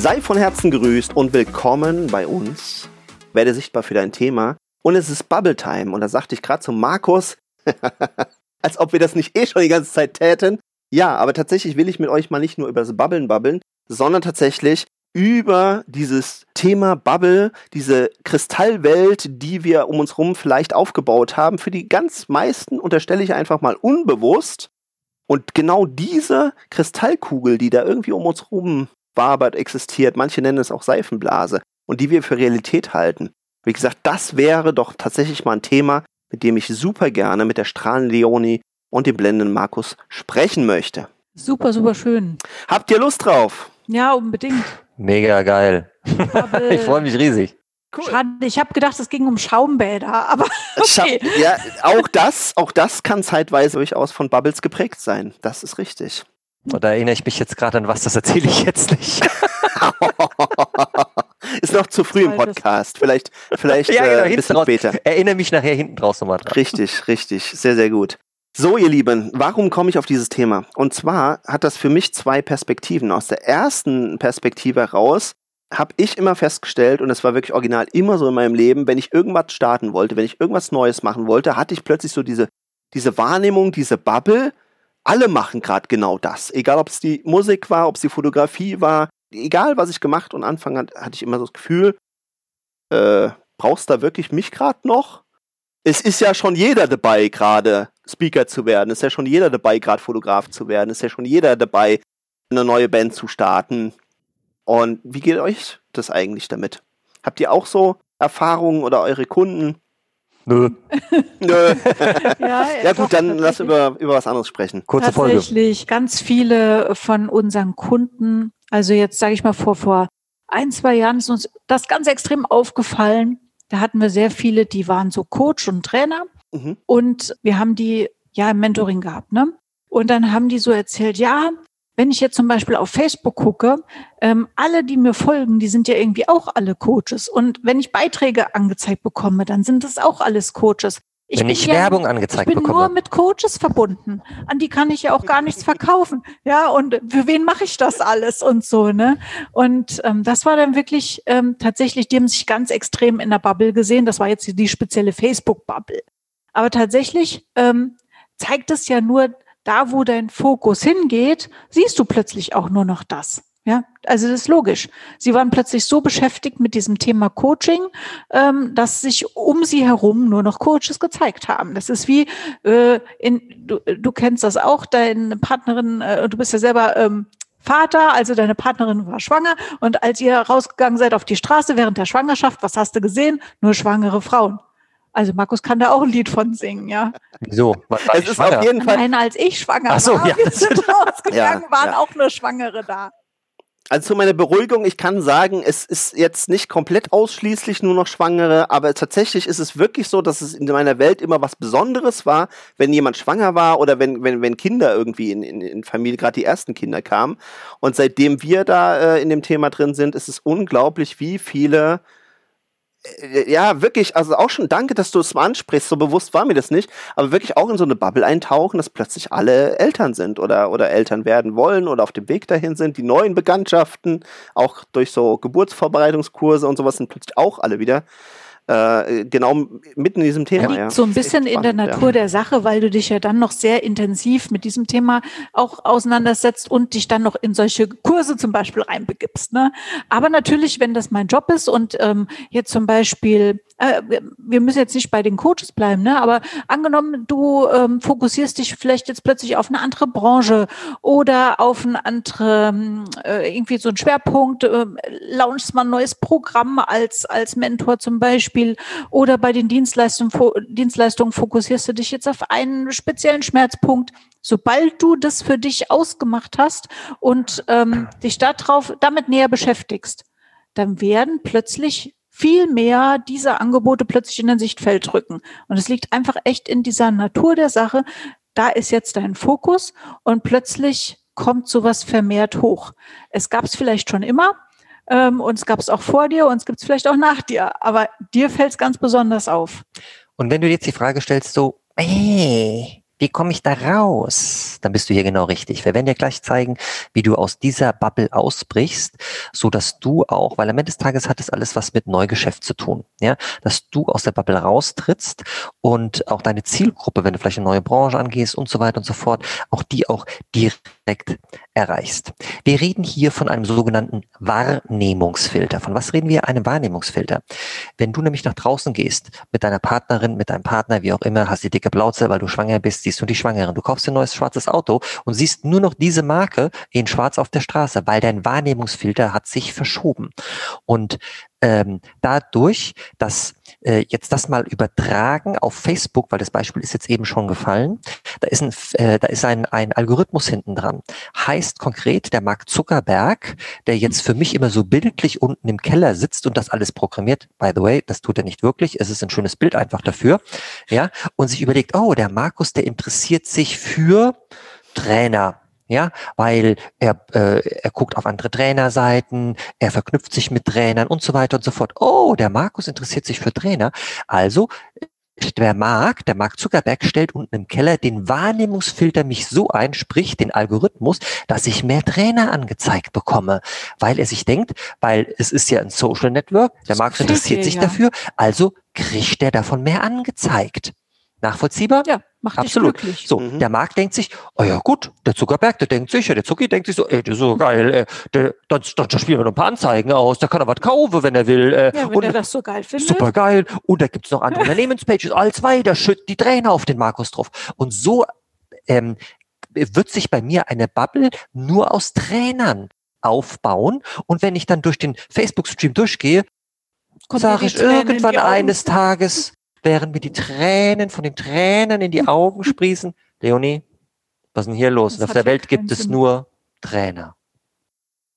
Sei von Herzen grüßt und willkommen bei uns. Werde sichtbar für dein Thema. Und es ist Bubble Time. Und da sagte ich gerade zu Markus, als ob wir das nicht eh schon die ganze Zeit täten. Ja, aber tatsächlich will ich mit euch mal nicht nur über das Bubbeln babbeln, sondern tatsächlich über dieses Thema Bubble, diese Kristallwelt, die wir um uns herum vielleicht aufgebaut haben, für die ganz meisten unterstelle ich einfach mal unbewusst. Und genau diese Kristallkugel, die da irgendwie um uns herum wabert, existiert, manche nennen es auch Seifenblase, und die wir für Realität halten. Wie gesagt, das wäre doch tatsächlich mal ein Thema, mit dem ich super gerne mit der Strahlen Leonie und dem blendenden Markus sprechen möchte. Super, super schön. Habt ihr Lust drauf? Ja, unbedingt. Mega geil. ich freue mich riesig. Cool. Schade, ich habe gedacht, es ging um Schaumbäder, aber okay. Ja, auch das, auch das kann zeitweise durchaus von Bubbles geprägt sein. Das ist richtig. Oder erinnere ich mich jetzt gerade an was, das erzähle ich jetzt nicht. ist noch zu früh im Podcast. Vielleicht, vielleicht ja, genau, äh, ein bisschen raus. später. Erinnere mich nachher hinten draußen nochmal dran. Richtig, richtig. Sehr, sehr gut. So, ihr Lieben, warum komme ich auf dieses Thema? Und zwar hat das für mich zwei Perspektiven. Aus der ersten Perspektive heraus habe ich immer festgestellt, und das war wirklich original immer so in meinem Leben, wenn ich irgendwas starten wollte, wenn ich irgendwas Neues machen wollte, hatte ich plötzlich so diese, diese Wahrnehmung, diese Bubble, alle machen gerade genau das. Egal, ob es die Musik war, ob es die Fotografie war, egal, was ich gemacht und anfangen hat, hatte ich immer so das Gefühl, äh, brauchst da wirklich mich gerade noch? Es ist ja schon jeder dabei, gerade Speaker zu werden. Es ist ja schon jeder dabei, gerade Fotograf zu werden. Es ist ja schon jeder dabei, eine neue Band zu starten. Und wie geht euch das eigentlich damit? Habt ihr auch so Erfahrungen oder eure Kunden? Nö. Nö. ja, ja gut, dann lass über, über was anderes sprechen. Kurze Folge. Tatsächlich, ganz viele von unseren Kunden, also jetzt sage ich mal vor, vor ein, zwei Jahren ist uns das ganz extrem aufgefallen. Da hatten wir sehr viele, die waren so Coach und Trainer. Mhm. Und wir haben die ja im Mentoring gehabt, ne? Und dann haben die so erzählt, ja, wenn ich jetzt zum Beispiel auf Facebook gucke, ähm, alle, die mir folgen, die sind ja irgendwie auch alle Coaches. Und wenn ich Beiträge angezeigt bekomme, dann sind das auch alles Coaches. Ich wenn ich ja, Werbung angezeigt bekomme. Ich bin bekomme. nur mit Coaches verbunden. An die kann ich ja auch gar nichts verkaufen. Ja, und für wen mache ich das alles und so, ne? Und ähm, das war dann wirklich ähm, tatsächlich, die haben sich ganz extrem in der Bubble gesehen. Das war jetzt die spezielle Facebook-Bubble. Aber tatsächlich ähm, zeigt es ja nur, da wo dein Fokus hingeht, siehst du plötzlich auch nur noch das. Ja, also das ist logisch. Sie waren plötzlich so beschäftigt mit diesem Thema Coaching, ähm, dass sich um sie herum nur noch Coaches gezeigt haben. Das ist wie, äh, in, du, du kennst das auch, deine Partnerin, äh, du bist ja selber ähm, Vater, also deine Partnerin war schwanger und als ihr rausgegangen seid auf die Straße während der Schwangerschaft, was hast du gesehen? Nur schwangere Frauen. Also Markus kann da auch ein Lied von singen, ja. Wieso? es ist schwanger? auf jeden Fall. Nein, als ich schwanger Ach so, war, ja. wir sind rausgegangen, ja, waren ja. auch nur Schwangere da. Also zu meiner Beruhigung, ich kann sagen, es ist jetzt nicht komplett ausschließlich nur noch Schwangere, aber tatsächlich ist es wirklich so, dass es in meiner Welt immer was Besonderes war, wenn jemand schwanger war oder wenn, wenn, wenn Kinder irgendwie in, in, in Familie, gerade die ersten Kinder kamen. Und seitdem wir da äh, in dem Thema drin sind, ist es unglaublich, wie viele äh, ja, wirklich, also auch schon danke, dass du es mal ansprichst, so bewusst war mir das nicht, aber wirklich auch in so eine Bubble eintauchen, dass plötzlich alle Eltern sind oder, oder Eltern werden wollen oder auf dem Weg dahin sind, die neuen Bekanntschaften, auch durch so Geburtsvorbereitungskurse und sowas sind plötzlich auch alle wieder äh, genau mitten in diesem Thema. Liegt ja. so ein bisschen in der Natur ja. der Sache, weil du dich ja dann noch sehr intensiv mit diesem Thema auch auseinandersetzt und dich dann noch in solche Kurse zum Beispiel reinbegibst. Ne? Aber natürlich, wenn das mein Job ist und ähm, jetzt zum Beispiel äh, wir müssen jetzt nicht bei den Coaches bleiben, ne? aber angenommen, du ähm, fokussierst dich vielleicht jetzt plötzlich auf eine andere Branche oder auf ein andere, äh, irgendwie so ein Schwerpunkt, äh, launchst mal ein neues Programm als, als Mentor zum Beispiel oder bei den Dienstleistungen, Dienstleistungen fokussierst du dich jetzt auf einen speziellen Schmerzpunkt. Sobald du das für dich ausgemacht hast und ähm, dich darauf, damit näher beschäftigst, dann werden plötzlich viel mehr dieser Angebote plötzlich in den Sichtfeld rücken. Und es liegt einfach echt in dieser Natur der Sache. Da ist jetzt dein Fokus und plötzlich kommt sowas vermehrt hoch. Es gab es vielleicht schon immer ähm, und es gab es auch vor dir und es gibt es vielleicht auch nach dir, aber dir fällt es ganz besonders auf. Und wenn du jetzt die Frage stellst, so, ey, wie komme ich da raus? Dann bist du hier genau richtig. Wir werden dir gleich zeigen, wie du aus dieser Bubble ausbrichst, so dass du auch, weil am Ende des Tages hat es alles was mit Neugeschäft zu tun, ja, dass du aus der Bubble raustrittst und auch deine Zielgruppe, wenn du vielleicht eine neue Branche angehst und so weiter und so fort, auch die auch direkt erreichst. Wir reden hier von einem sogenannten Wahrnehmungsfilter. Von was reden wir? Einem Wahrnehmungsfilter. Wenn du nämlich nach draußen gehst mit deiner Partnerin, mit deinem Partner, wie auch immer, hast die dicke Blauze, weil du schwanger bist, siehst du die Schwangeren. Du kaufst ein neues schwarzes Auto und siehst nur noch diese Marke in schwarz auf der Straße, weil dein Wahrnehmungsfilter hat sich verschoben. Und ähm, dadurch, dass äh, jetzt das mal übertragen auf Facebook, weil das Beispiel ist jetzt eben schon gefallen, da ist ein, äh, da ist ein, ein Algorithmus hinten dran. Heißt konkret, der Mark Zuckerberg, der jetzt für mich immer so bildlich unten im Keller sitzt und das alles programmiert, by the way, das tut er nicht wirklich, es ist ein schönes Bild einfach dafür, ja, und sich überlegt, oh, der Markus, der interessiert sich für Trainer, ja, weil er, äh, er guckt auf andere Trainerseiten, er verknüpft sich mit Trainern und so weiter und so fort. Oh, der Markus interessiert sich für Trainer. Also der Mark, der Mark Zuckerberg stellt unten im Keller den Wahrnehmungsfilter mich so ein, sprich den Algorithmus, dass ich mehr Trainer angezeigt bekomme, weil er sich denkt, weil es ist ja ein Social Network, der Mark interessiert sich ja. dafür, also kriegt er davon mehr angezeigt. Nachvollziehbar? Ja, macht Absolut. Dich glücklich. So, mhm. der Markt denkt sich, oh ja gut, der Zuckerberg, der denkt sich, ja, der Zucki denkt sich so, ey, der ist so geil, äh, der, dann, dann spielen wir noch ein paar Anzeigen aus, da kann er was kaufen, wenn er will. Äh, ja, wenn und, er das so geil findet. Super geil. Und da gibt's noch andere Unternehmenspages, all zwei, da schüttet die Trainer auf den Markus drauf. Und so ähm, wird sich bei mir eine Bubble nur aus Trainern aufbauen. Und wenn ich dann durch den Facebook-Stream durchgehe, sage ich irgendwann eines Tages, während mir die Tränen von den Tränen in die Augen sprießen. Leonie, was ist denn hier los? Auf der Welt gibt es nur Trainer.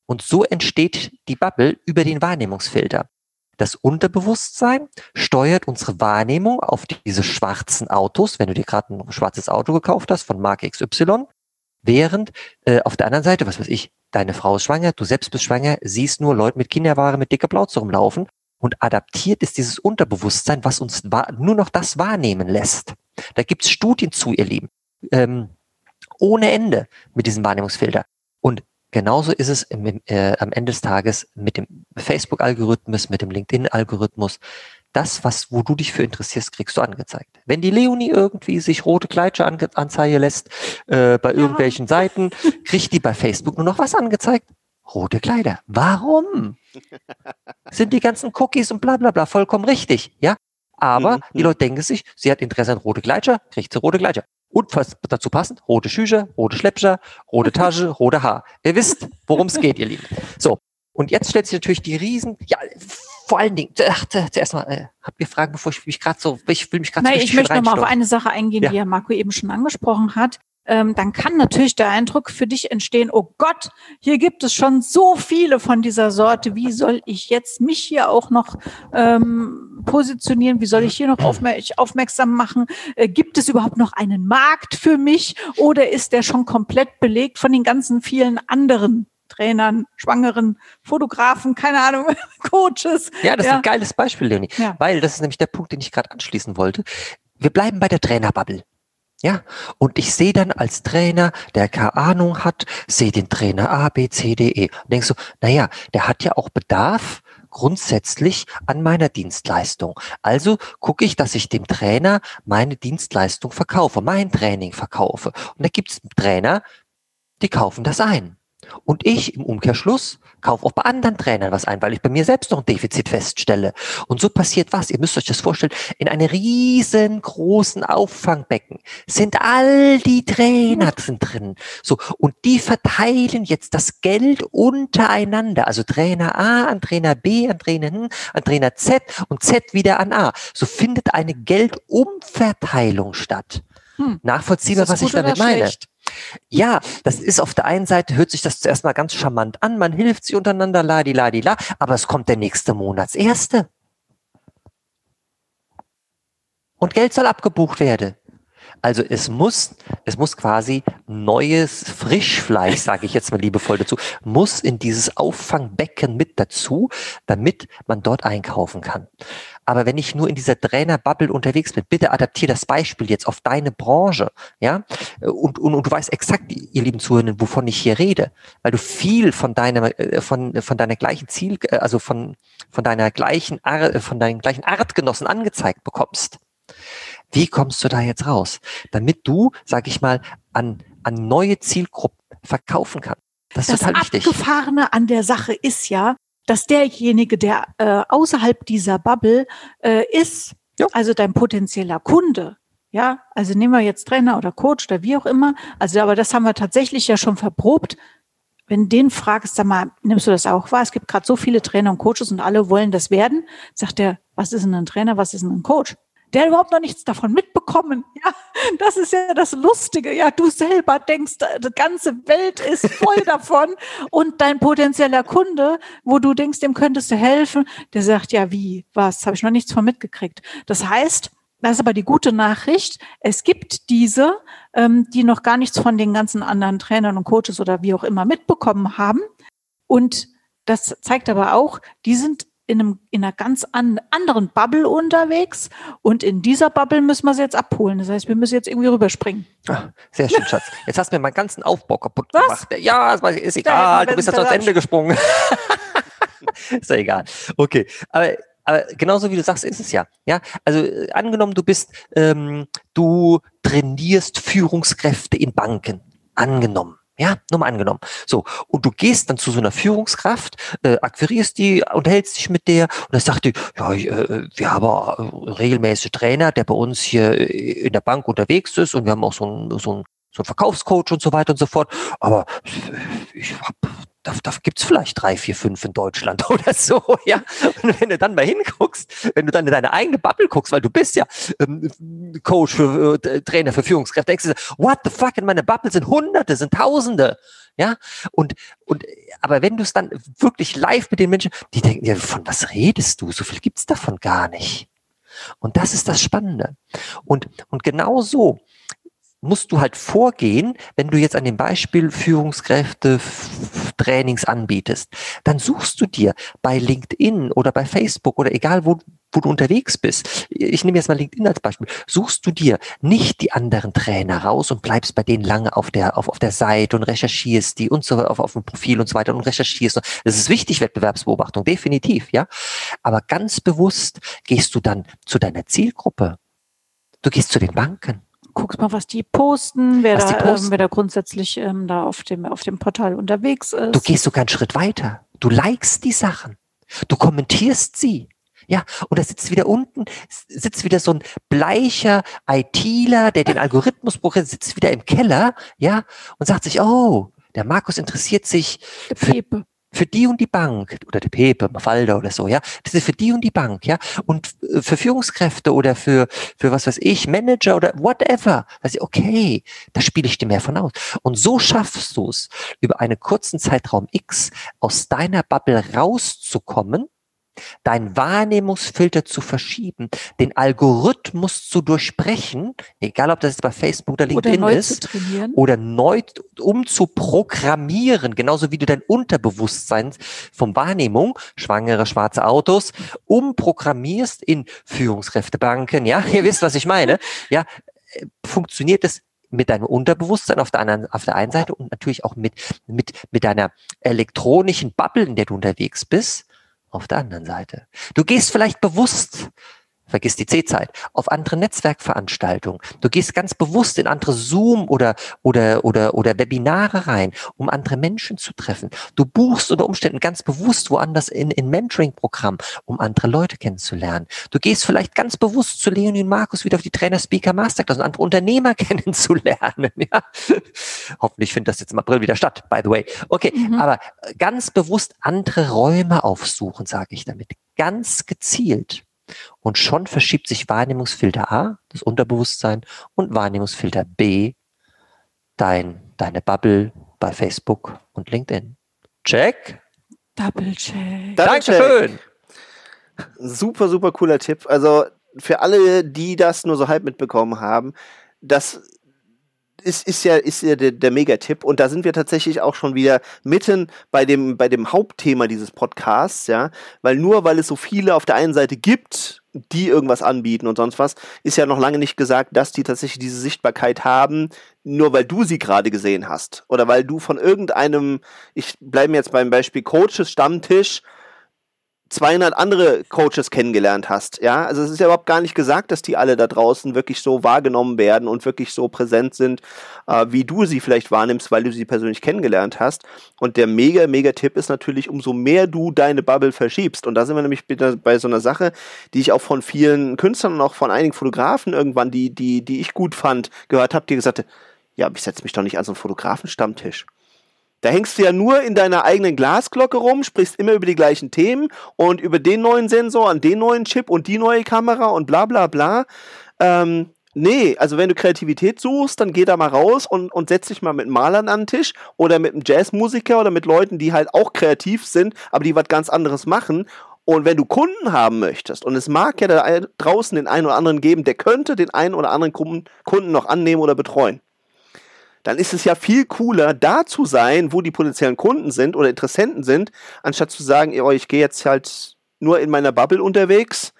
Und so entsteht die Bubble über den Wahrnehmungsfilter. Das Unterbewusstsein steuert unsere Wahrnehmung auf diese schwarzen Autos, wenn du dir gerade ein schwarzes Auto gekauft hast von Marke XY, während äh, auf der anderen Seite, was weiß ich, deine Frau ist schwanger, du selbst bist schwanger, siehst nur Leute mit Kinderware mit dicker Plauze rumlaufen und adaptiert ist dieses Unterbewusstsein, was uns nur noch das wahrnehmen lässt. Da gibt's Studien zu, ihr Lieben, ähm, ohne Ende mit diesem Wahrnehmungsfilter. Und genauso ist es im, äh, am Ende des Tages mit dem Facebook-Algorithmus, mit dem LinkedIn-Algorithmus. Das, was, wo du dich für interessierst, kriegst du angezeigt. Wenn die Leonie irgendwie sich rote Kleidchen ange anzeigen lässt äh, bei ja. irgendwelchen Seiten, kriegt die bei Facebook nur noch was angezeigt? Rote Kleider. Warum? Sind die ganzen Cookies und bla bla bla vollkommen richtig, ja? Aber mhm. die mhm. Leute denken sich, sie hat Interesse an rote Kleider, kriegt sie rote Kleider. Und was dazu passend, rote Schücher, rote Schleppscher, rote Tasche, rote Haar. Ihr wisst, worum es geht, ihr Lieben. So, und jetzt stellt sich natürlich die Riesen, ja, vor allen Dingen, ach, zuerst mal, äh, habt ihr Fragen, bevor ich mich gerade so, ich will mich gerade so ich möchte nochmal auf eine Sache eingehen, ja. die ja Marco eben schon angesprochen hat ähm, dann kann natürlich der Eindruck für dich entstehen, oh Gott, hier gibt es schon so viele von dieser Sorte, wie soll ich jetzt mich hier auch noch ähm, positionieren, wie soll ich hier noch aufmer aufmerksam machen, äh, gibt es überhaupt noch einen Markt für mich oder ist der schon komplett belegt von den ganzen vielen anderen Trainern, Schwangeren, Fotografen, keine Ahnung, Coaches. Ja, das ja. ist ein geiles Beispiel, Leonie, ja. weil das ist nämlich der Punkt, den ich gerade anschließen wollte. Wir bleiben bei der Trainerbubble. Ja, und ich sehe dann als Trainer, der keine Ahnung hat, sehe den Trainer A, B, C, D, E. Und denkst so, naja, der hat ja auch Bedarf grundsätzlich an meiner Dienstleistung. Also gucke ich, dass ich dem Trainer meine Dienstleistung verkaufe, mein Training verkaufe. Und da gibt es Trainer, die kaufen das ein. Und ich im Umkehrschluss kaufe auch bei anderen Trainern was ein, weil ich bei mir selbst noch ein Defizit feststelle. Und so passiert was. Ihr müsst euch das vorstellen. In einem riesengroßen Auffangbecken sind all die Trainer drin. So. Und die verteilen jetzt das Geld untereinander. Also Trainer A an Trainer B, an Trainer N, an Trainer Z und Z wieder an A. So findet eine Geldumverteilung statt. Hm. Nachvollziehbar, was ich damit meine. Schlecht? Ja, das ist auf der einen Seite, hört sich das zuerst mal ganz charmant an, man hilft sich untereinander, la di la di la, aber es kommt der nächste Monatserste. Und Geld soll abgebucht werden. Also es muss, es muss quasi neues Frischfleisch, sage ich jetzt mal liebevoll dazu, muss in dieses Auffangbecken mit dazu, damit man dort einkaufen kann. Aber wenn ich nur in dieser Trainerbubble unterwegs bin, bitte adaptiere das Beispiel jetzt auf deine Branche, ja, und, und, und du weißt exakt, ihr lieben Zuhörenden, wovon ich hier rede, weil du viel von deiner, äh, von, von deiner gleichen Ziel, äh, also von, von deiner gleichen, von deinen gleichen Artgenossen angezeigt bekommst. Wie kommst du da jetzt raus? Damit du, sag ich mal, an, an neue Zielgruppen verkaufen kannst. Das ist das total wichtig. Das Abgefahrene an der Sache ist ja, dass derjenige, der äh, außerhalb dieser Bubble äh, ist, ja. also dein potenzieller Kunde, ja, also nehmen wir jetzt Trainer oder Coach oder wie auch immer, also aber das haben wir tatsächlich ja schon verprobt. Wenn den fragst, sag mal, nimmst du das auch wahr? Es gibt gerade so viele Trainer und Coaches und alle wollen das werden. Sagt er, was ist denn ein Trainer, was ist denn ein Coach? Der überhaupt noch nichts davon mitbekommen. Ja, das ist ja das Lustige. Ja, du selber denkst, die ganze Welt ist voll davon und dein potenzieller Kunde, wo du denkst, dem könntest du helfen, der sagt, ja, wie, was, habe ich noch nichts von mitgekriegt. Das heißt, das ist aber die gute Nachricht. Es gibt diese, ähm, die noch gar nichts von den ganzen anderen Trainern und Coaches oder wie auch immer mitbekommen haben. Und das zeigt aber auch, die sind in, einem, in einer ganz an, anderen Bubble unterwegs und in dieser Bubble müssen wir sie jetzt abholen. Das heißt, wir müssen jetzt irgendwie rüberspringen. Ach, sehr schön, Schatz. Jetzt hast du mir meinen ganzen Aufbau kaputt Was? gemacht. Ja, ist egal, du bist jetzt ans Ende gesprungen. ist ja egal. Okay, aber aber genauso wie du sagst, ist es ja. Ja, also äh, angenommen, du bist, ähm, du trainierst Führungskräfte in Banken. Angenommen. Ja, nur mal angenommen. So, und du gehst dann zu so einer Führungskraft, äh, akquirierst die, unterhältst dich mit der und dann sagt die, ja, äh, wir haben äh, regelmäßig Trainer, der bei uns hier äh, in der Bank unterwegs ist und wir haben auch so einen, so einen, so einen Verkaufscoach und so weiter und so fort. Aber ich habe da, da gibt's vielleicht drei, vier, fünf in Deutschland oder so, ja. Und wenn du dann mal hinguckst, wenn du dann in deine eigene Bubble guckst, weil du bist ja ähm, Coach für äh, Trainer für Führungskräfte, denkst du, what the fuck, in meiner Bubble sind Hunderte, sind Tausende, ja. Und, und, aber wenn du es dann wirklich live mit den Menschen, die denken, ja, von was redest du? So viel gibt's davon gar nicht. Und das ist das Spannende. Und, und genau so musst du halt vorgehen, wenn du jetzt an dem Beispiel Führungskräfte Trainings anbietest, dann suchst du dir bei LinkedIn oder bei Facebook oder egal wo, wo du unterwegs bist. Ich nehme jetzt mal LinkedIn als Beispiel. Suchst du dir nicht die anderen Trainer raus und bleibst bei denen lange auf der, auf, auf der Seite und recherchierst die und so auf, auf dem Profil und so weiter und recherchierst. Das ist wichtig, Wettbewerbsbeobachtung, definitiv, ja. Aber ganz bewusst gehst du dann zu deiner Zielgruppe. Du gehst zu den Banken guckst mal, was die posten, wer, da, die posten. Ähm, wer da grundsätzlich ähm, da auf dem, auf dem Portal unterwegs ist. Du gehst sogar einen Schritt weiter. Du likest die Sachen. Du kommentierst sie. Ja, und da sitzt wieder unten, sitzt wieder so ein bleicher ITler, der den Algorithmus programmiert, sitzt wieder im Keller, ja, und sagt sich, oh, der Markus interessiert sich für, für die und die Bank oder die Pepe, Mafalda oder so, ja, das ist für die und die Bank, ja, und für Führungskräfte oder für für was weiß ich, Manager oder whatever, also okay, da spiele ich dir mehr von aus. Und so schaffst du es über einen kurzen Zeitraum X aus deiner Bubble rauszukommen dein Wahrnehmungsfilter zu verschieben, den Algorithmus zu durchbrechen, egal ob das jetzt bei Facebook oder LinkedIn oder ist, oder neu umzuprogrammieren, genauso wie du dein Unterbewusstsein vom Wahrnehmung, schwangere schwarze Autos, umprogrammierst in Führungskräftebanken, ja, ihr wisst, was ich meine, ja, funktioniert es mit deinem Unterbewusstsein auf der anderen, auf der einen Seite und natürlich auch mit, mit, mit deiner elektronischen Bubble, in der du unterwegs bist, auf der anderen Seite. Du gehst vielleicht bewusst, vergiss die C-Zeit, auf andere Netzwerkveranstaltungen. Du gehst ganz bewusst in andere Zoom oder, oder, oder, oder Webinare rein, um andere Menschen zu treffen. Du buchst unter Umständen ganz bewusst woanders in, in Mentoring-Programm, um andere Leute kennenzulernen. Du gehst vielleicht ganz bewusst zu Leonie und Markus wieder auf die Trainer Speaker Masterclass und andere Unternehmer kennenzulernen. Ja? Hoffentlich findet das jetzt im April wieder statt, by the way. Okay, mhm. aber ganz bewusst andere Räume aufsuchen, sage ich damit. Ganz gezielt. Und schon verschiebt sich Wahrnehmungsfilter A, das Unterbewusstsein, und Wahrnehmungsfilter B, dein deine Bubble bei Facebook und LinkedIn. Check. Double check. Dankeschön. Super, super cooler Tipp. Also für alle, die das nur so halb mitbekommen haben, das ist, ist ja, ist ja der, der Megatipp. Und da sind wir tatsächlich auch schon wieder mitten bei dem, bei dem Hauptthema dieses Podcasts, ja. Weil nur weil es so viele auf der einen Seite gibt, die irgendwas anbieten und sonst was, ist ja noch lange nicht gesagt, dass die tatsächlich diese Sichtbarkeit haben, nur weil du sie gerade gesehen hast. Oder weil du von irgendeinem, ich bleibe jetzt beim Beispiel Coaches Stammtisch, 200 andere Coaches kennengelernt hast. Ja, also es ist ja überhaupt gar nicht gesagt, dass die alle da draußen wirklich so wahrgenommen werden und wirklich so präsent sind, äh, wie du sie vielleicht wahrnimmst, weil du sie persönlich kennengelernt hast. Und der mega, mega Tipp ist natürlich, umso mehr du deine Bubble verschiebst. Und da sind wir nämlich bei so einer Sache, die ich auch von vielen Künstlern und auch von einigen Fotografen irgendwann, die, die, die ich gut fand, gehört habe, die gesagt haben, ja, ich setze mich doch nicht an so einen Fotografenstammtisch. Da hängst du ja nur in deiner eigenen Glasglocke rum, sprichst immer über die gleichen Themen und über den neuen Sensor und den neuen Chip und die neue Kamera und bla bla bla. Ähm, nee, also wenn du Kreativität suchst, dann geh da mal raus und, und setz dich mal mit Malern an den Tisch oder mit einem Jazzmusiker oder mit Leuten, die halt auch kreativ sind, aber die was ganz anderes machen. Und wenn du Kunden haben möchtest, und es mag ja da draußen den einen oder anderen geben, der könnte den einen oder anderen Kunden noch annehmen oder betreuen dann ist es ja viel cooler, da zu sein, wo die potenziellen Kunden sind oder Interessenten sind, anstatt zu sagen, oh, ich gehe jetzt halt nur in meiner Bubble unterwegs,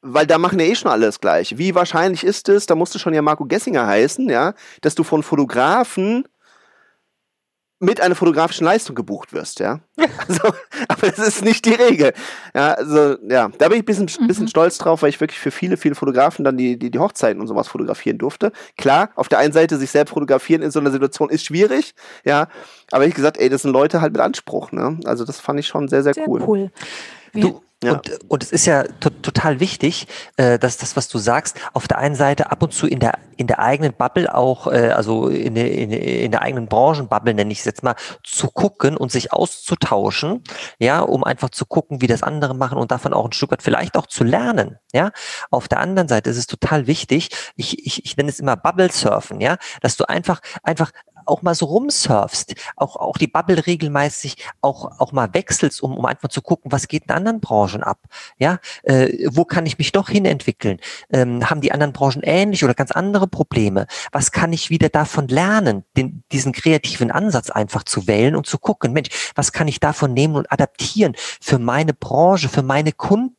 weil da machen ja eh schon alles gleich. Wie wahrscheinlich ist es, da musste schon ja Marco Gessinger heißen, ja, dass du von Fotografen mit einer fotografischen Leistung gebucht wirst, ja. Also, aber das ist nicht die Regel. Ja, also, ja, da bin ich ein bisschen, mhm. bisschen stolz drauf, weil ich wirklich für viele, viele Fotografen dann die, die, die Hochzeiten und sowas fotografieren durfte. Klar, auf der einen Seite sich selbst fotografieren in so einer Situation ist schwierig, ja. Aber ich gesagt, ey, das sind Leute halt mit Anspruch, ne. Also, das fand ich schon sehr, sehr, sehr cool. cool. Du, ja. Und, und es ist ja to total wichtig, äh, dass das, was du sagst, auf der einen Seite ab und zu in der, in der eigenen Bubble auch, äh, also in, der in, in der eigenen Branchenbubble, nenne ich es jetzt mal, zu gucken und sich auszutauschen, ja, um einfach zu gucken, wie das andere machen und davon auch ein Stück weit vielleicht auch zu lernen, ja. Auf der anderen Seite ist es total wichtig, ich, ich, ich nenne es immer Bubble Surfen, ja, dass du einfach, einfach auch mal so rumsurfst, auch, auch die Bubble regelmäßig auch, auch mal wechselst, um, um einfach zu gucken, was geht in anderen Branchen ab? Ja, äh, wo kann ich mich doch hinentwickeln? Ähm, haben die anderen Branchen ähnlich oder ganz andere Probleme? Was kann ich wieder davon lernen, den, diesen kreativen Ansatz einfach zu wählen und zu gucken, Mensch, was kann ich davon nehmen und adaptieren für meine Branche, für meine Kunden?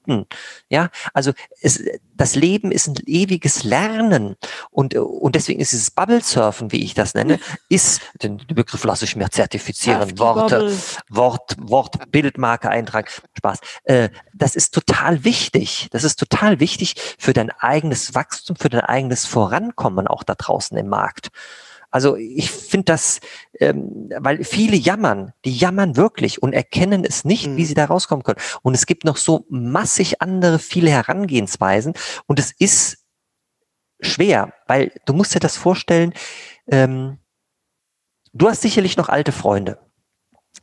Ja, also es, das Leben ist ein ewiges Lernen und, und deswegen ist dieses Bubble Surfen, wie ich das nenne, ist, den, Begriff lasse ich mir zertifizieren, Worte, Wort, Wort, Bildmarke eintragen, Spaß. Äh, das ist total wichtig. Das ist total wichtig für dein eigenes Wachstum, für dein eigenes Vorankommen auch da draußen im Markt. Also ich finde das, ähm, weil viele jammern, die jammern wirklich und erkennen es nicht, mhm. wie sie da rauskommen können. Und es gibt noch so massig andere, viele Herangehensweisen und es ist schwer, weil du musst dir das vorstellen, ähm, du hast sicherlich noch alte Freunde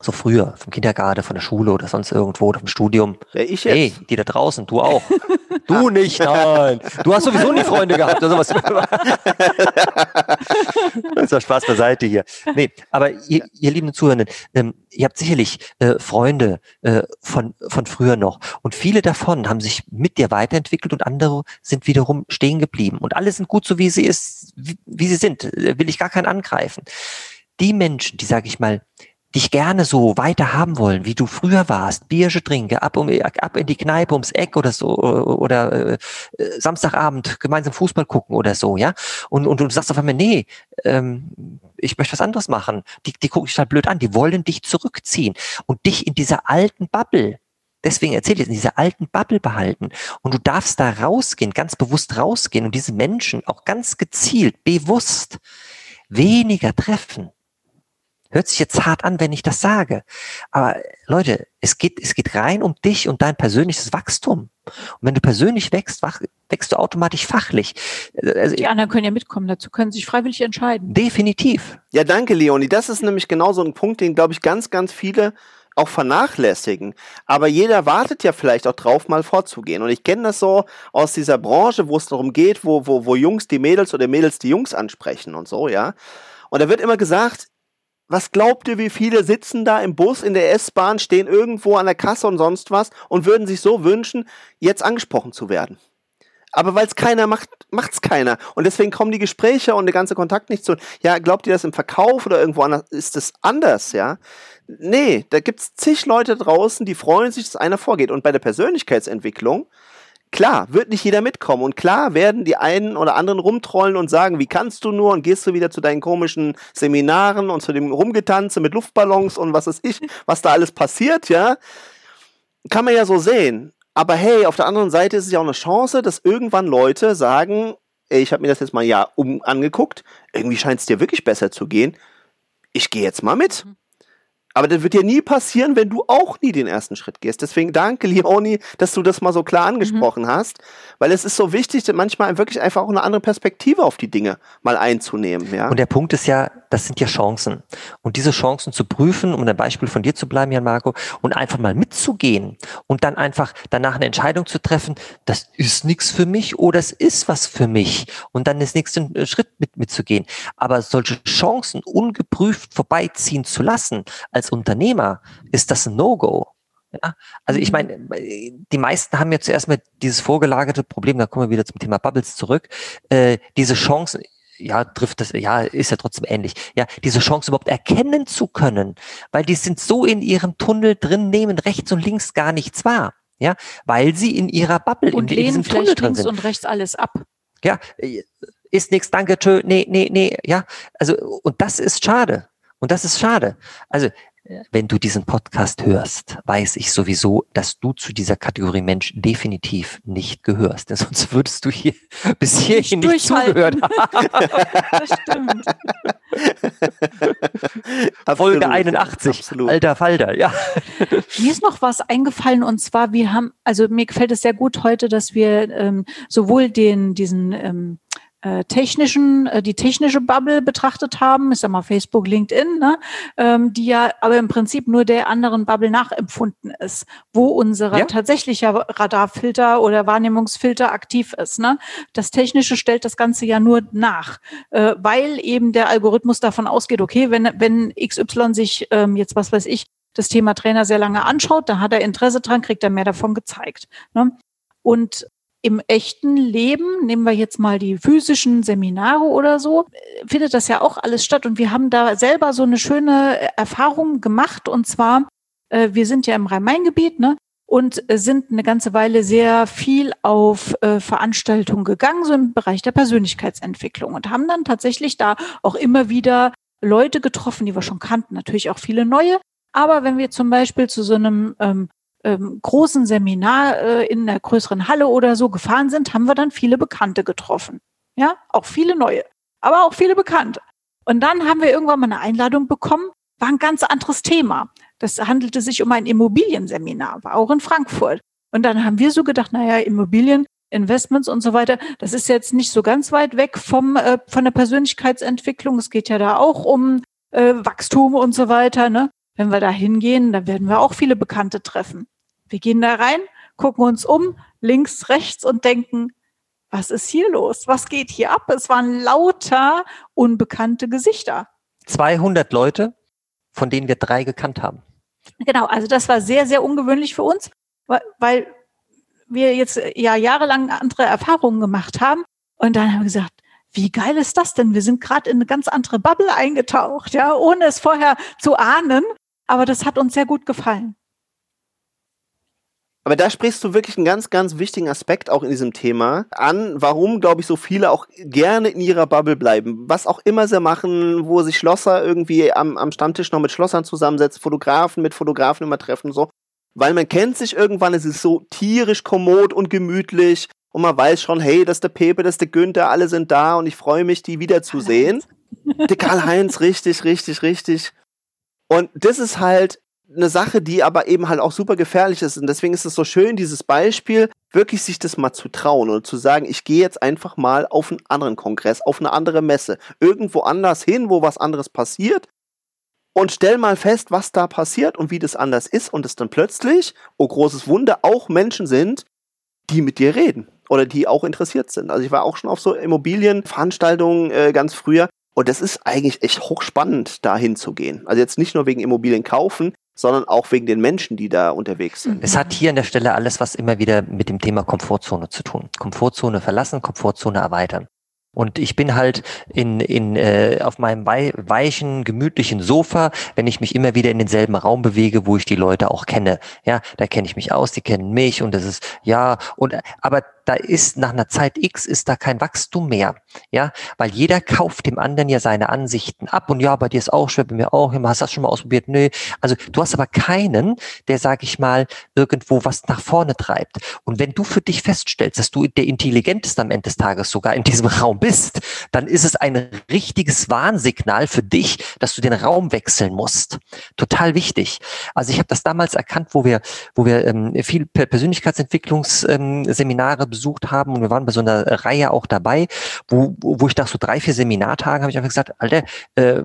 so früher, vom Kindergarten, von der Schule oder sonst irgendwo oder vom Studium. Ja, ich jetzt. Hey, die da draußen, du auch. du nicht, nein. Du hast sowieso nie Freunde gehabt oder sowas. das war Spaß beiseite hier. Nee, aber ihr, ihr lieben Zuhörenden, ähm, ihr habt sicherlich äh, Freunde äh, von, von früher noch. Und viele davon haben sich mit dir weiterentwickelt und andere sind wiederum stehen geblieben. Und alle sind gut so, wie sie ist, wie, wie sie sind. Will ich gar keinen angreifen. Die Menschen, die, sage ich mal, dich gerne so weiter haben wollen, wie du früher warst, Bierche trinke, ab, um, ab in die Kneipe ums Eck oder so, oder äh, Samstagabend gemeinsam Fußball gucken oder so, ja. Und, und du sagst auf einmal, nee, ähm, ich möchte was anderes machen. Die, die gucken dich halt blöd an, die wollen dich zurückziehen und dich in dieser alten Bubble, deswegen erzähle ich, in dieser alten Bubble behalten. Und du darfst da rausgehen, ganz bewusst rausgehen und diese Menschen auch ganz gezielt, bewusst weniger treffen Hört sich jetzt hart an, wenn ich das sage. Aber Leute, es geht, es geht rein um dich und dein persönliches Wachstum. Und wenn du persönlich wächst, wächst du automatisch fachlich. Also, die anderen können ja mitkommen, dazu können sich freiwillig entscheiden. Definitiv. Ja, danke, Leonie. Das ist nämlich genau so ein Punkt, den, glaube ich, ganz, ganz viele auch vernachlässigen. Aber jeder wartet ja vielleicht auch drauf, mal vorzugehen. Und ich kenne das so aus dieser Branche, wo es darum geht, wo, wo, wo Jungs die Mädels oder Mädels die Jungs ansprechen und so, ja. Und da wird immer gesagt, was glaubt ihr, wie viele sitzen da im Bus, in der S-Bahn, stehen irgendwo an der Kasse und sonst was und würden sich so wünschen, jetzt angesprochen zu werden? Aber weil es keiner macht, macht's keiner. Und deswegen kommen die Gespräche und der ganze Kontakt nicht zu. Ja, glaubt ihr das im Verkauf oder irgendwo anders? Ist das anders, ja? Nee, da gibt's zig Leute draußen, die freuen sich, dass einer vorgeht. Und bei der Persönlichkeitsentwicklung, klar, wird nicht jeder mitkommen. Und klar werden die einen oder anderen rumtrollen und sagen, wie kannst du nur? Und gehst du wieder zu deinen komischen Seminaren und zu dem Rumgetanze mit Luftballons und was weiß ich, was da alles passiert, ja? Kann man ja so sehen. Aber hey, auf der anderen Seite ist es ja auch eine Chance, dass irgendwann Leute sagen, ey, ich habe mir das jetzt mal Jahr um angeguckt, irgendwie scheint es dir wirklich besser zu gehen. Ich gehe jetzt mal mit. Mhm. Aber das wird dir nie passieren, wenn du auch nie den ersten Schritt gehst. Deswegen danke, Leonie, dass du das mal so klar angesprochen mhm. hast, weil es ist so wichtig, manchmal wirklich einfach auch eine andere Perspektive auf die Dinge mal einzunehmen. Ja? Und der Punkt ist ja, das sind ja Chancen. Und diese Chancen zu prüfen, um ein Beispiel von dir zu bleiben, Jan Marco, und einfach mal mitzugehen und dann einfach danach eine Entscheidung zu treffen, das ist nichts für mich oder es ist was für mich und dann den nächsten Schritt mit, mitzugehen. Aber solche Chancen ungeprüft vorbeiziehen zu lassen, als als Unternehmer ist das ein No-Go. Ja? Also ich mhm. meine, die meisten haben ja zuerst mal dieses vorgelagerte Problem, da kommen wir wieder zum Thema Bubbles zurück, äh, diese Chancen, ja, trifft das, ja, ist ja trotzdem ähnlich, ja, diese Chance überhaupt erkennen zu können, weil die sind so in ihrem Tunnel drin, nehmen rechts und links gar nichts wahr, ja, weil sie in ihrer Bubble, und in, in diesem Tunnel drin sind. und rechts alles ab. Ja, ist nichts, danke, tschö, nee, nee, nee, ja, also, und das ist schade. Und das ist schade. Also wenn du diesen Podcast hörst, weiß ich sowieso, dass du zu dieser Kategorie Mensch definitiv nicht gehörst. Denn sonst würdest du hier bis hierhin nicht, nicht zugehört haben. das stimmt. Folge 81, absolut. alter Falter, ja. Mir ist noch was eingefallen und zwar, wir haben, also mir gefällt es sehr gut heute, dass wir ähm, sowohl den, diesen ähm, äh, technischen, äh, die technische Bubble betrachtet haben, ich sag mal Facebook, LinkedIn, ne, ähm, die ja aber im Prinzip nur der anderen Bubble nachempfunden ist, wo unser ja. tatsächlicher Radarfilter oder Wahrnehmungsfilter aktiv ist. Ne? Das Technische stellt das Ganze ja nur nach, äh, weil eben der Algorithmus davon ausgeht, okay, wenn, wenn XY sich ähm, jetzt, was weiß ich, das Thema Trainer sehr lange anschaut, da hat er Interesse dran, kriegt er mehr davon gezeigt. Ne? Und im echten Leben, nehmen wir jetzt mal die physischen Seminare oder so, findet das ja auch alles statt. Und wir haben da selber so eine schöne Erfahrung gemacht. Und zwar, äh, wir sind ja im Rhein-Main-Gebiet, ne? Und sind eine ganze Weile sehr viel auf äh, Veranstaltungen gegangen, so im Bereich der Persönlichkeitsentwicklung und haben dann tatsächlich da auch immer wieder Leute getroffen, die wir schon kannten, natürlich auch viele neue. Aber wenn wir zum Beispiel zu so einem ähm, ähm, großen Seminar äh, in einer größeren Halle oder so gefahren sind, haben wir dann viele Bekannte getroffen. Ja, auch viele neue, aber auch viele Bekannte. Und dann haben wir irgendwann mal eine Einladung bekommen, war ein ganz anderes Thema. Das handelte sich um ein Immobilienseminar, war auch in Frankfurt. Und dann haben wir so gedacht, naja, Immobilien, Investments und so weiter, das ist jetzt nicht so ganz weit weg vom, äh, von der Persönlichkeitsentwicklung. Es geht ja da auch um äh, Wachstum und so weiter. Ne? Wenn wir da hingehen, dann werden wir auch viele Bekannte treffen. Wir gehen da rein, gucken uns um, links, rechts und denken, was ist hier los? Was geht hier ab? Es waren lauter unbekannte Gesichter. 200 Leute, von denen wir drei gekannt haben. Genau, also das war sehr, sehr ungewöhnlich für uns, weil wir jetzt ja jahrelang andere Erfahrungen gemacht haben. Und dann haben wir gesagt, wie geil ist das denn? Wir sind gerade in eine ganz andere Bubble eingetaucht, ja, ohne es vorher zu ahnen. Aber das hat uns sehr gut gefallen. Aber da sprichst du wirklich einen ganz, ganz wichtigen Aspekt auch in diesem Thema an, warum, glaube ich, so viele auch gerne in ihrer Bubble bleiben. Was auch immer sie machen, wo sich Schlosser irgendwie am, am Stammtisch noch mit Schlossern zusammensetzen, Fotografen mit Fotografen immer treffen, so. Weil man kennt sich irgendwann, es ist so tierisch kommod und gemütlich und man weiß schon, hey, das ist der Pepe, das ist der Günther, alle sind da und ich freue mich, die wiederzusehen. der Karl-Heinz, richtig, richtig, richtig. Und das ist halt eine Sache, die aber eben halt auch super gefährlich ist. Und deswegen ist es so schön, dieses Beispiel, wirklich sich das mal zu trauen und zu sagen, ich gehe jetzt einfach mal auf einen anderen Kongress, auf eine andere Messe, irgendwo anders hin, wo was anderes passiert und stell mal fest, was da passiert und wie das anders ist und es dann plötzlich, oh großes Wunder, auch Menschen sind, die mit dir reden oder die auch interessiert sind. Also ich war auch schon auf so Immobilienveranstaltungen äh, ganz früher Und das ist eigentlich echt hochspannend, da hinzugehen. Also jetzt nicht nur wegen Immobilien kaufen, sondern auch wegen den Menschen, die da unterwegs sind. Es hat hier an der Stelle alles, was immer wieder mit dem Thema Komfortzone zu tun. Komfortzone verlassen, Komfortzone erweitern. Und ich bin halt in, in, äh, auf meinem weichen, gemütlichen Sofa, wenn ich mich immer wieder in denselben Raum bewege, wo ich die Leute auch kenne. Ja, da kenne ich mich aus, die kennen mich und das ist, ja, und, aber da ist nach einer Zeit X ist da kein Wachstum mehr. Ja, weil jeder kauft dem anderen ja seine Ansichten ab und ja, bei dir ist auch schwer, bei mir auch, hast du das schon mal ausprobiert? Nö. Also du hast aber keinen, der, sag ich mal, irgendwo was nach vorne treibt. Und wenn du für dich feststellst, dass du der Intelligenteste am Ende des Tages sogar in diesem Raum bist, dann ist es ein richtiges Warnsignal für dich, dass du den Raum wechseln musst. Total wichtig. Also ich habe das damals erkannt, wo wir, wo wir ähm, viel Persönlichkeitsentwicklungsseminare ähm, besucht haben und wir waren bei so einer Reihe auch dabei, wo, wo ich nach so drei, vier Seminartagen habe ich einfach gesagt, Alter, äh,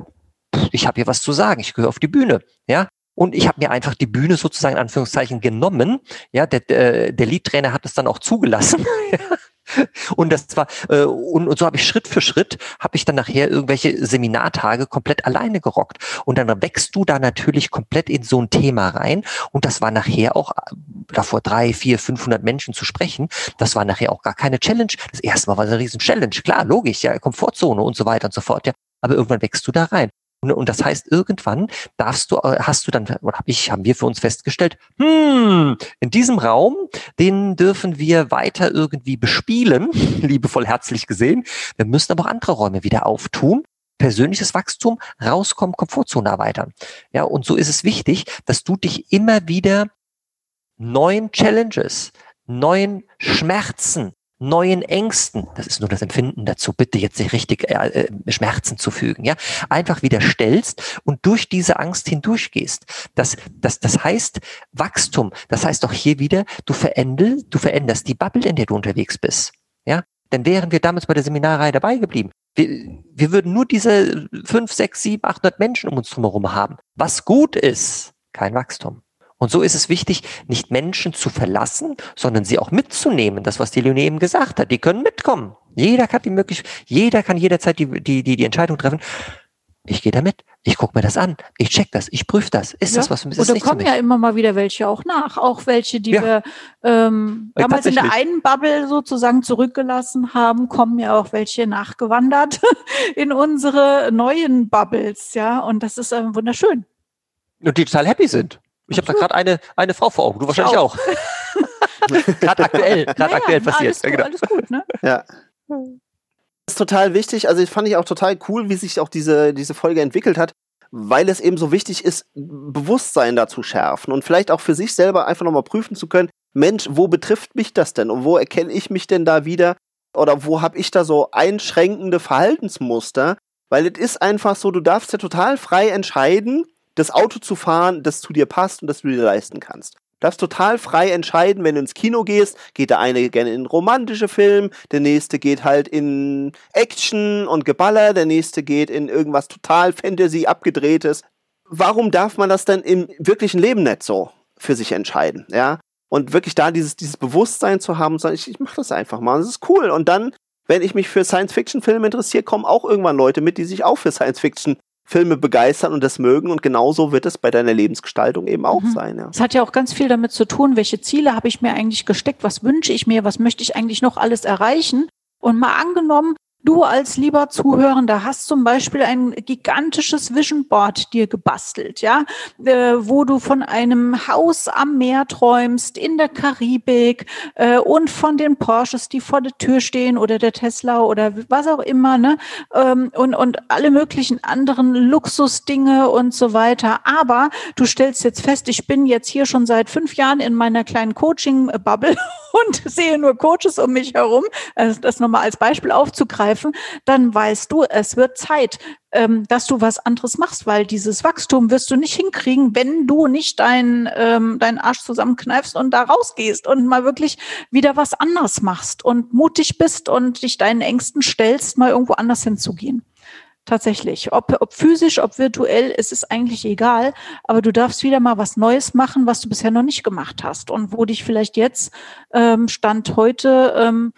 ich habe hier was zu sagen, ich gehöre auf die Bühne, ja. Und ich habe mir einfach die Bühne sozusagen in Anführungszeichen genommen. Ja, der, der, der Lead-Trainer hat es dann auch zugelassen. Und das war äh, und, und so habe ich Schritt für Schritt habe ich dann nachher irgendwelche Seminartage komplett alleine gerockt und dann wächst du da natürlich komplett in so ein Thema rein und das war nachher auch äh, davor drei, vier, 500 Menschen zu sprechen, das war nachher auch gar keine Challenge. Das erste Mal war es eine riesen Challenge, klar, logisch, ja, Komfortzone und so weiter und so fort, ja. Aber irgendwann wächst du da rein. Und, und das heißt, irgendwann darfst du, äh, hast du dann, oder hab ich, haben wir für uns festgestellt, hm, in diesem Raum, den dürfen wir weiter irgendwie bespielen, liebevoll herzlich gesehen. Wir müssen aber auch andere Räume wieder auftun persönliches Wachstum, rauskommen, Komfortzone erweitern. Ja, und so ist es wichtig, dass du dich immer wieder neuen Challenges, neuen Schmerzen, neuen Ängsten, das ist nur das Empfinden dazu, bitte jetzt nicht richtig äh, äh, Schmerzen zu fügen, ja, einfach wieder stellst und durch diese Angst hindurchgehst. Das, das, das heißt Wachstum, das heißt auch hier wieder, du veränderst, du veränderst die Bubble, in der du unterwegs bist, ja. Denn wären wir damals bei der Seminarreihe dabei geblieben, wir, wir würden nur diese fünf, sechs, sieben, achthundert Menschen um uns drumherum haben. Was gut ist, kein Wachstum. Und so ist es wichtig, nicht Menschen zu verlassen, sondern sie auch mitzunehmen. Das, was die Leonie eben gesagt hat. Die können mitkommen. Jeder kann die Möglichkeit, jeder kann jederzeit die, die, die, die Entscheidung treffen. Ich gehe da mit. Ich gucke mir das an. Ich check das. Ich prüfe das. Ist ja. das was für mich? Und da kommen ja immer mal wieder welche auch nach. Auch welche, die ja. wir ähm, äh, damals in der einen Bubble sozusagen zurückgelassen haben, kommen ja auch welche nachgewandert in unsere neuen Bubbles. Ja, und das ist ähm, wunderschön. Und die total happy sind. Ich habe da gerade eine, eine Frau vor Augen, du wahrscheinlich auch. gerade aktuell, gerade naja, aktuell passiert. Alles, ja, genau. alles gut, ne? Ja. Das ist total wichtig. Also, ich fand ich auch total cool, wie sich auch diese, diese Folge entwickelt hat, weil es eben so wichtig ist, Bewusstsein dazu schärfen und vielleicht auch für sich selber einfach nochmal prüfen zu können, Mensch, wo betrifft mich das denn und wo erkenne ich mich denn da wieder oder wo habe ich da so einschränkende Verhaltensmuster? Weil es ist einfach so, du darfst ja total frei entscheiden, das Auto zu fahren, das zu dir passt und das du dir leisten kannst. Du darfst total frei entscheiden, wenn du ins Kino gehst, geht der eine gerne in romantische Film, der nächste geht halt in Action und Geballer, der nächste geht in irgendwas total Fantasy abgedrehtes. Warum darf man das denn im wirklichen Leben nicht so für sich entscheiden, ja? Und wirklich da dieses, dieses Bewusstsein zu haben und sagen, ich, ich mach das einfach mal, das ist cool. Und dann, wenn ich mich für Science-Fiction-Filme interessiere, kommen auch irgendwann Leute mit, die sich auch für Science-Fiction Filme begeistern und das mögen und genauso wird es bei deiner Lebensgestaltung eben auch mhm. sein. Ja. Es hat ja auch ganz viel damit zu tun, welche Ziele habe ich mir eigentlich gesteckt, was wünsche ich mir, was möchte ich eigentlich noch alles erreichen. Und mal angenommen, Du als lieber Zuhörender hast zum Beispiel ein gigantisches Vision Board dir gebastelt, ja, äh, wo du von einem Haus am Meer träumst, in der Karibik äh, und von den Porsches, die vor der Tür stehen oder der Tesla oder was auch immer, ne, ähm, und, und alle möglichen anderen Luxusdinge und so weiter. Aber du stellst jetzt fest, ich bin jetzt hier schon seit fünf Jahren in meiner kleinen Coaching-Bubble und sehe nur Coaches um mich herum, also das nochmal als Beispiel aufzugreifen greifen, dann weißt du, es wird Zeit, ähm, dass du was anderes machst, weil dieses Wachstum wirst du nicht hinkriegen, wenn du nicht deinen ähm, deinen Arsch zusammenkneifst und da rausgehst und mal wirklich wieder was anderes machst und mutig bist und dich deinen Ängsten stellst, mal irgendwo anders hinzugehen. Tatsächlich. Ob, ob physisch, ob virtuell, es ist eigentlich egal. Aber du darfst wieder mal was Neues machen, was du bisher noch nicht gemacht hast und wo dich vielleicht jetzt ähm, Stand heute ähm,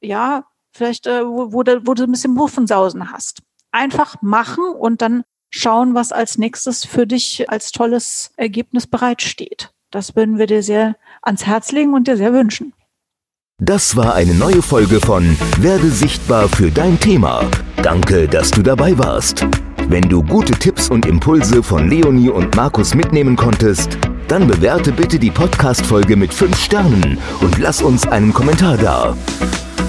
ja vielleicht, äh, wo, wo, du, wo du ein bisschen Muffensausen hast. einfach machen und dann schauen, was als nächstes für dich als tolles Ergebnis bereitsteht. Das würden wir dir sehr ans Herz legen und dir sehr wünschen. Das war eine neue Folge von Werde sichtbar für dein Thema. Danke, dass du dabei warst. Wenn du gute Tipps und Impulse von Leonie und Markus mitnehmen konntest, dann bewerte bitte die Podcast-Folge mit 5 Sternen und lass uns einen Kommentar da.